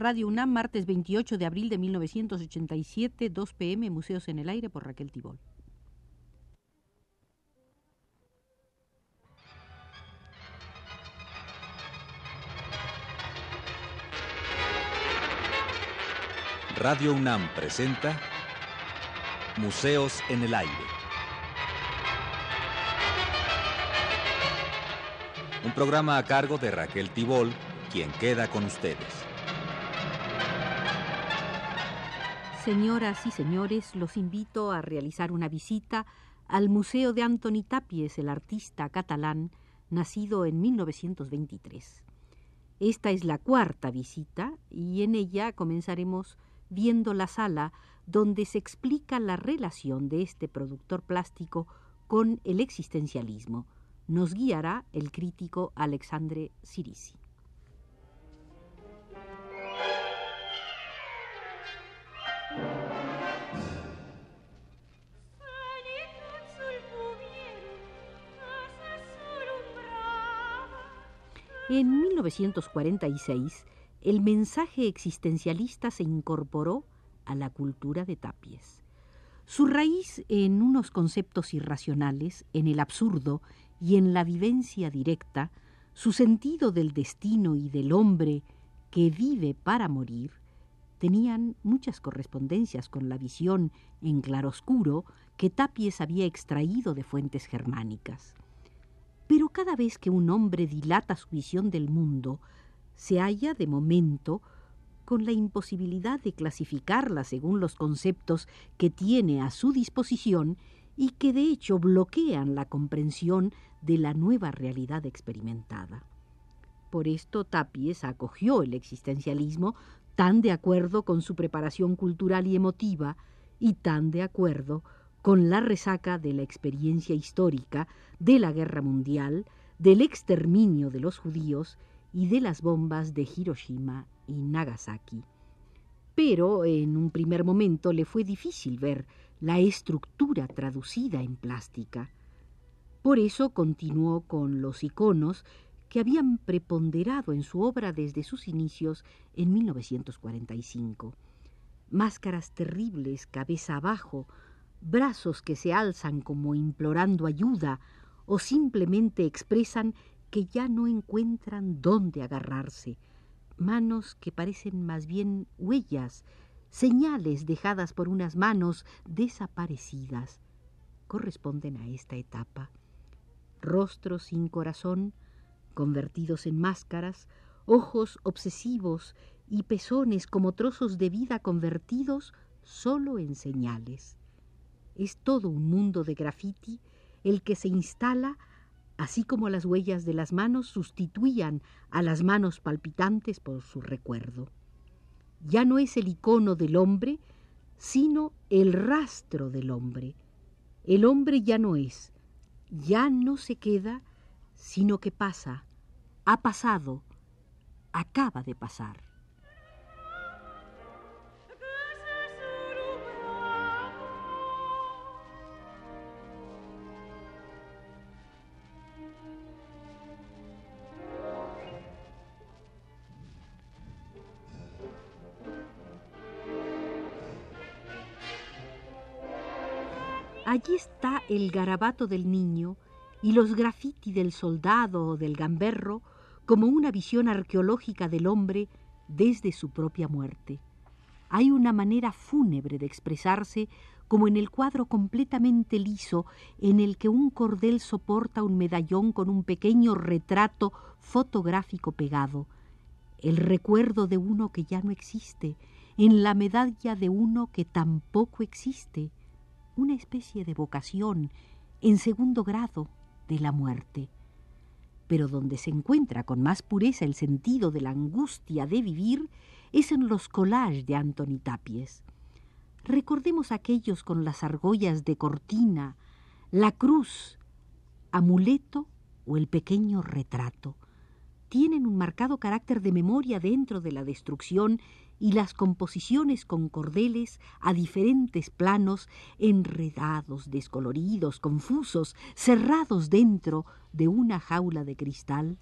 Radio UNAM, martes 28 de abril de 1987, 2 pm, Museos en el Aire por Raquel Tibol. Radio UNAM presenta Museos en el Aire. Un programa a cargo de Raquel Tibol, quien queda con ustedes. Señoras y señores, los invito a realizar una visita al Museo de Antoni Tapies, el artista catalán, nacido en 1923. Esta es la cuarta visita y en ella comenzaremos viendo la sala donde se explica la relación de este productor plástico con el existencialismo. Nos guiará el crítico Alexandre Sirisi. En 1946, el mensaje existencialista se incorporó a la cultura de Tapies. Su raíz en unos conceptos irracionales, en el absurdo y en la vivencia directa, su sentido del destino y del hombre que vive para morir, tenían muchas correspondencias con la visión en claroscuro que Tapies había extraído de fuentes germánicas. Pero cada vez que un hombre dilata su visión del mundo, se halla de momento con la imposibilidad de clasificarla según los conceptos que tiene a su disposición y que de hecho bloquean la comprensión de la nueva realidad experimentada. Por esto Tapies acogió el existencialismo tan de acuerdo con su preparación cultural y emotiva y tan de acuerdo con la resaca de la experiencia histórica de la guerra mundial, del exterminio de los judíos y de las bombas de Hiroshima y Nagasaki. Pero en un primer momento le fue difícil ver la estructura traducida en plástica. Por eso continuó con los iconos que habían preponderado en su obra desde sus inicios en 1945. Máscaras terribles, cabeza abajo, brazos que se alzan como implorando ayuda o simplemente expresan que ya no encuentran dónde agarrarse, manos que parecen más bien huellas, señales dejadas por unas manos desaparecidas, corresponden a esta etapa. Rostros sin corazón, convertidos en máscaras, ojos obsesivos y pezones como trozos de vida convertidos solo en señales. Es todo un mundo de grafiti el que se instala así como las huellas de las manos sustituían a las manos palpitantes por su recuerdo. Ya no es el icono del hombre, sino el rastro del hombre. El hombre ya no es, ya no se queda, sino que pasa, ha pasado, acaba de pasar. Allí está el garabato del niño y los grafiti del soldado o del gamberro como una visión arqueológica del hombre desde su propia muerte. Hay una manera fúnebre de expresarse como en el cuadro completamente liso en el que un cordel soporta un medallón con un pequeño retrato fotográfico pegado, el recuerdo de uno que ya no existe, en la medalla de uno que tampoco existe, una especie de vocación en segundo grado de la muerte. Pero donde se encuentra con más pureza el sentido de la angustia de vivir es en los collages de Antoni Tapies. Recordemos aquellos con las argollas de cortina, la cruz, amuleto o el pequeño retrato. Tienen un marcado carácter de memoria dentro de la destrucción y las composiciones con cordeles a diferentes planos, enredados, descoloridos, confusos, cerrados dentro de una jaula de cristal,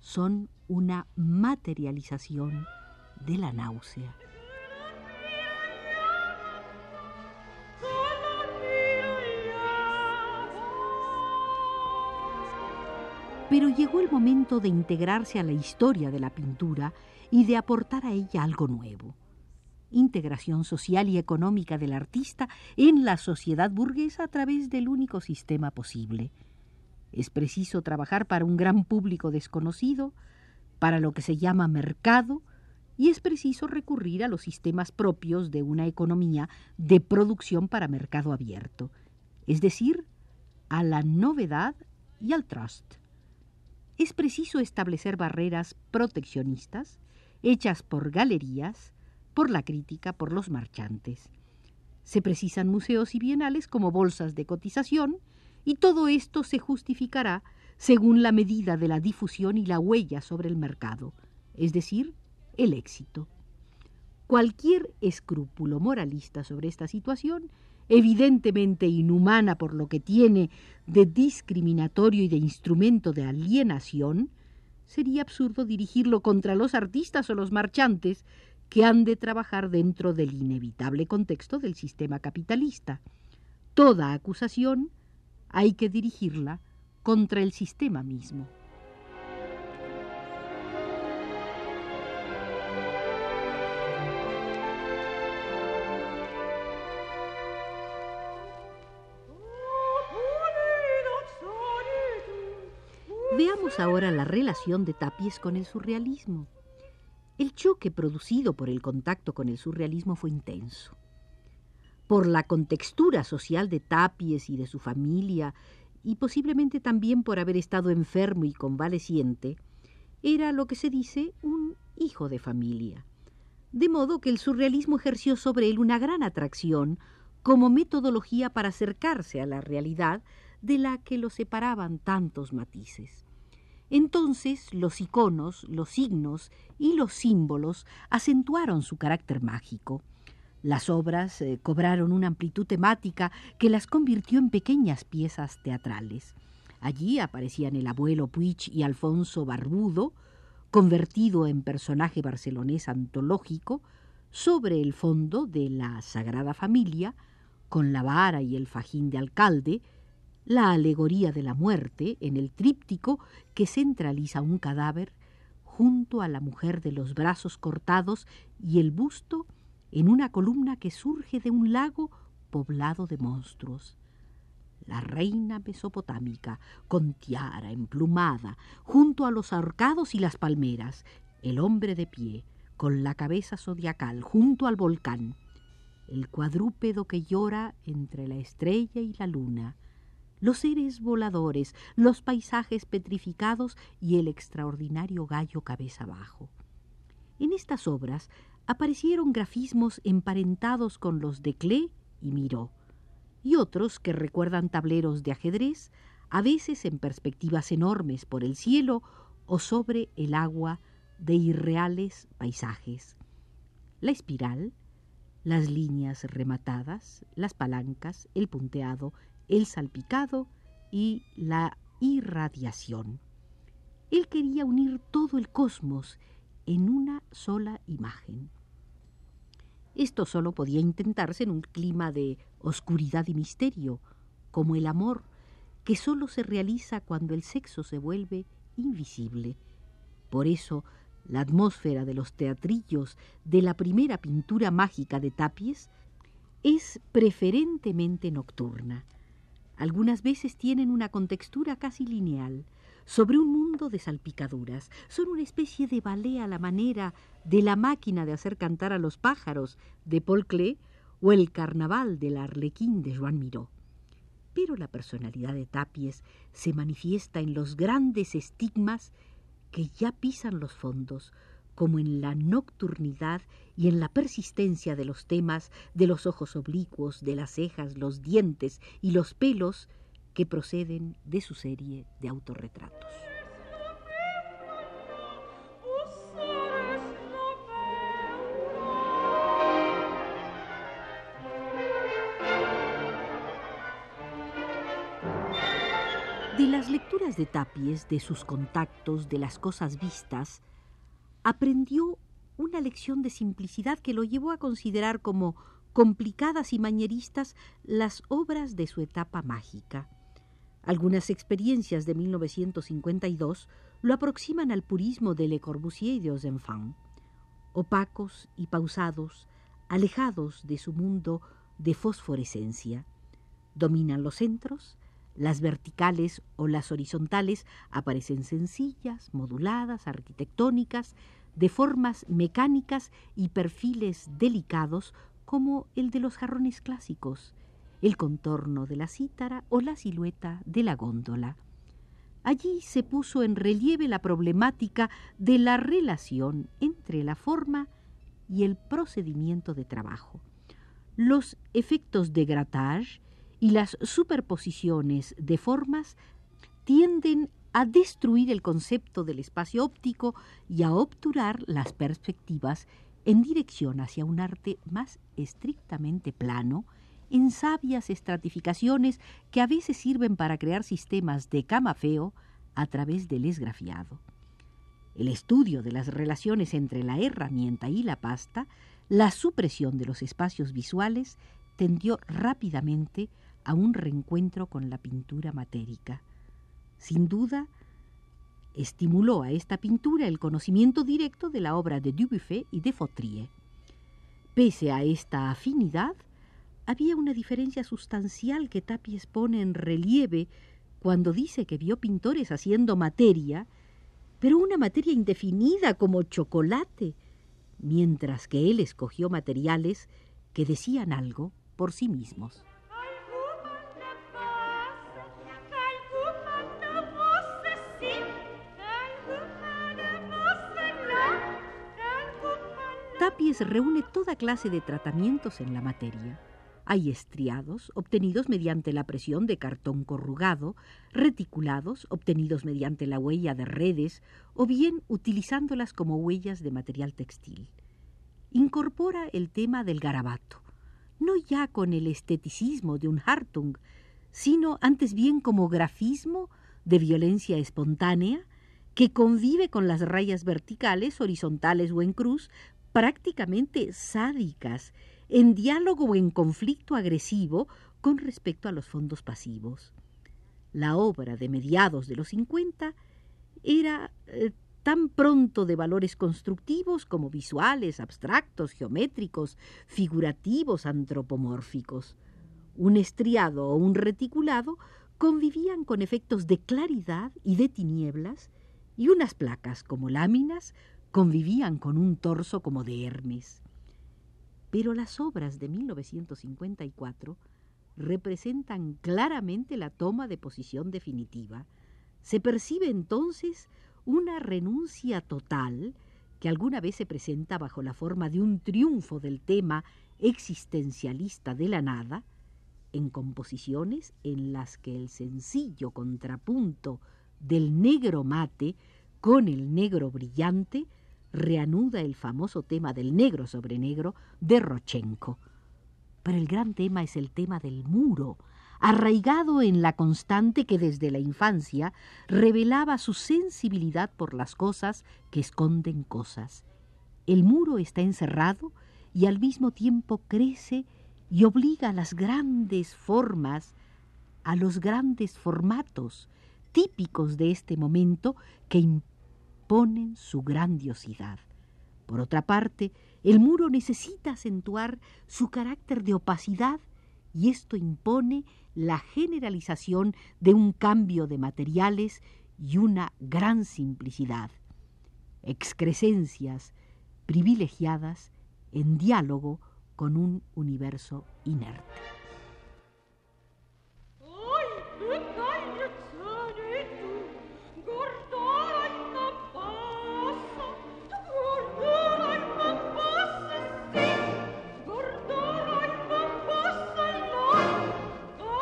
son una materialización de la náusea. Pero llegó el momento de integrarse a la historia de la pintura y de aportar a ella algo nuevo. Integración social y económica del artista en la sociedad burguesa a través del único sistema posible. Es preciso trabajar para un gran público desconocido, para lo que se llama mercado, y es preciso recurrir a los sistemas propios de una economía de producción para mercado abierto, es decir, a la novedad y al trust es preciso establecer barreras proteccionistas hechas por galerías, por la crítica, por los marchantes. Se precisan museos y bienales como bolsas de cotización y todo esto se justificará según la medida de la difusión y la huella sobre el mercado, es decir, el éxito. Cualquier escrúpulo moralista sobre esta situación evidentemente inhumana por lo que tiene de discriminatorio y de instrumento de alienación, sería absurdo dirigirlo contra los artistas o los marchantes que han de trabajar dentro del inevitable contexto del sistema capitalista. Toda acusación hay que dirigirla contra el sistema mismo. Ahora la relación de Tapies con el surrealismo. El choque producido por el contacto con el surrealismo fue intenso. Por la contextura social de Tapies y de su familia, y posiblemente también por haber estado enfermo y convaleciente, era lo que se dice un hijo de familia. De modo que el surrealismo ejerció sobre él una gran atracción como metodología para acercarse a la realidad de la que lo separaban tantos matices. Entonces los iconos, los signos y los símbolos acentuaron su carácter mágico. Las obras eh, cobraron una amplitud temática que las convirtió en pequeñas piezas teatrales. Allí aparecían el abuelo Puig y Alfonso Barbudo, convertido en personaje barcelonés antológico, sobre el fondo de la Sagrada Familia, con la vara y el fajín de alcalde, la alegoría de la muerte en el tríptico que centraliza un cadáver junto a la mujer de los brazos cortados y el busto en una columna que surge de un lago poblado de monstruos. La reina mesopotámica, con tiara emplumada, junto a los ahorcados y las palmeras, el hombre de pie, con la cabeza zodiacal, junto al volcán, el cuadrúpedo que llora entre la estrella y la luna, los seres voladores, los paisajes petrificados y el extraordinario gallo cabeza abajo. En estas obras aparecieron grafismos emparentados con los de Clé y Miró, y otros que recuerdan tableros de ajedrez, a veces en perspectivas enormes por el cielo o sobre el agua de irreales paisajes. La espiral, las líneas rematadas, las palancas, el punteado, el salpicado y la irradiación. Él quería unir todo el cosmos en una sola imagen. Esto solo podía intentarse en un clima de oscuridad y misterio, como el amor, que solo se realiza cuando el sexo se vuelve invisible. Por eso, la atmósfera de los teatrillos de la primera pintura mágica de Tapies es preferentemente nocturna algunas veces tienen una contextura casi lineal, sobre un mundo de salpicaduras. Son una especie de ballet a la manera de la máquina de hacer cantar a los pájaros de Paul Klee o el carnaval del arlequín de Joan Miró. Pero la personalidad de Tapies se manifiesta en los grandes estigmas que ya pisan los fondos, como en la nocturnidad y en la persistencia de los temas, de los ojos oblicuos, de las cejas, los dientes y los pelos que proceden de su serie de autorretratos. De Tapies, de sus contactos, de las cosas vistas, aprendió una lección de simplicidad que lo llevó a considerar como complicadas y mañeristas las obras de su etapa mágica. Algunas experiencias de 1952 lo aproximan al purismo de Le Corbusier y de Ozenfant. Opacos y pausados, alejados de su mundo de fosforescencia. Dominan los centros, las verticales o las horizontales aparecen sencillas, moduladas, arquitectónicas, de formas mecánicas y perfiles delicados como el de los jarrones clásicos, el contorno de la cítara o la silueta de la góndola. Allí se puso en relieve la problemática de la relación entre la forma y el procedimiento de trabajo. Los efectos de grattage y las superposiciones de formas tienden a destruir el concepto del espacio óptico y a obturar las perspectivas en dirección hacia un arte más estrictamente plano, en sabias estratificaciones que a veces sirven para crear sistemas de camafeo a través del esgrafiado. El estudio de las relaciones entre la herramienta y la pasta, la supresión de los espacios visuales, tendió rápidamente a un reencuentro con la pintura matérica. Sin duda, estimuló a esta pintura el conocimiento directo de la obra de Dubuffet y de Fautrier. Pese a esta afinidad, había una diferencia sustancial que Tapies pone en relieve cuando dice que vio pintores haciendo materia, pero una materia indefinida como chocolate, mientras que él escogió materiales que decían algo por sí mismos. Tapies reúne toda clase de tratamientos en la materia. Hay estriados, obtenidos mediante la presión de cartón corrugado, reticulados, obtenidos mediante la huella de redes, o bien utilizándolas como huellas de material textil. Incorpora el tema del garabato, no ya con el esteticismo de un Hartung, sino antes bien como grafismo de violencia espontánea, que convive con las rayas verticales, horizontales o en cruz, prácticamente sádicas, en diálogo o en conflicto agresivo con respecto a los fondos pasivos. La obra de mediados de los 50 era eh, tan pronto de valores constructivos como visuales, abstractos, geométricos, figurativos, antropomórficos. Un estriado o un reticulado convivían con efectos de claridad y de tinieblas, y unas placas como láminas convivían con un torso como de Hermes. Pero las obras de 1954 representan claramente la toma de posición definitiva. Se percibe entonces una renuncia total que alguna vez se presenta bajo la forma de un triunfo del tema existencialista de la nada, en composiciones en las que el sencillo contrapunto del negro mate con el negro brillante reanuda el famoso tema del negro sobre negro de Rochenko. Pero el gran tema es el tema del muro, arraigado en la constante que desde la infancia revelaba su sensibilidad por las cosas que esconden cosas. El muro está encerrado y al mismo tiempo crece y obliga a las grandes formas, a los grandes formatos típicos de este momento que ponen su grandiosidad. Por otra parte, el muro necesita acentuar su carácter de opacidad y esto impone la generalización de un cambio de materiales y una gran simplicidad. Excrescencias privilegiadas en diálogo con un universo inerte.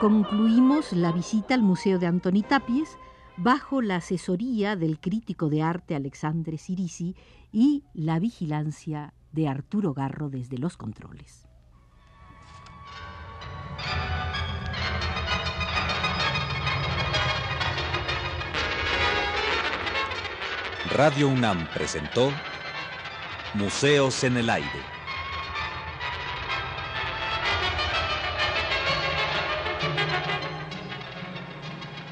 Concluimos la visita al Museo de Antoni Tapies bajo la asesoría del crítico de arte Alexandre Sirisi y la vigilancia de Arturo Garro desde los controles. Radio UNAM presentó Museos en el Aire.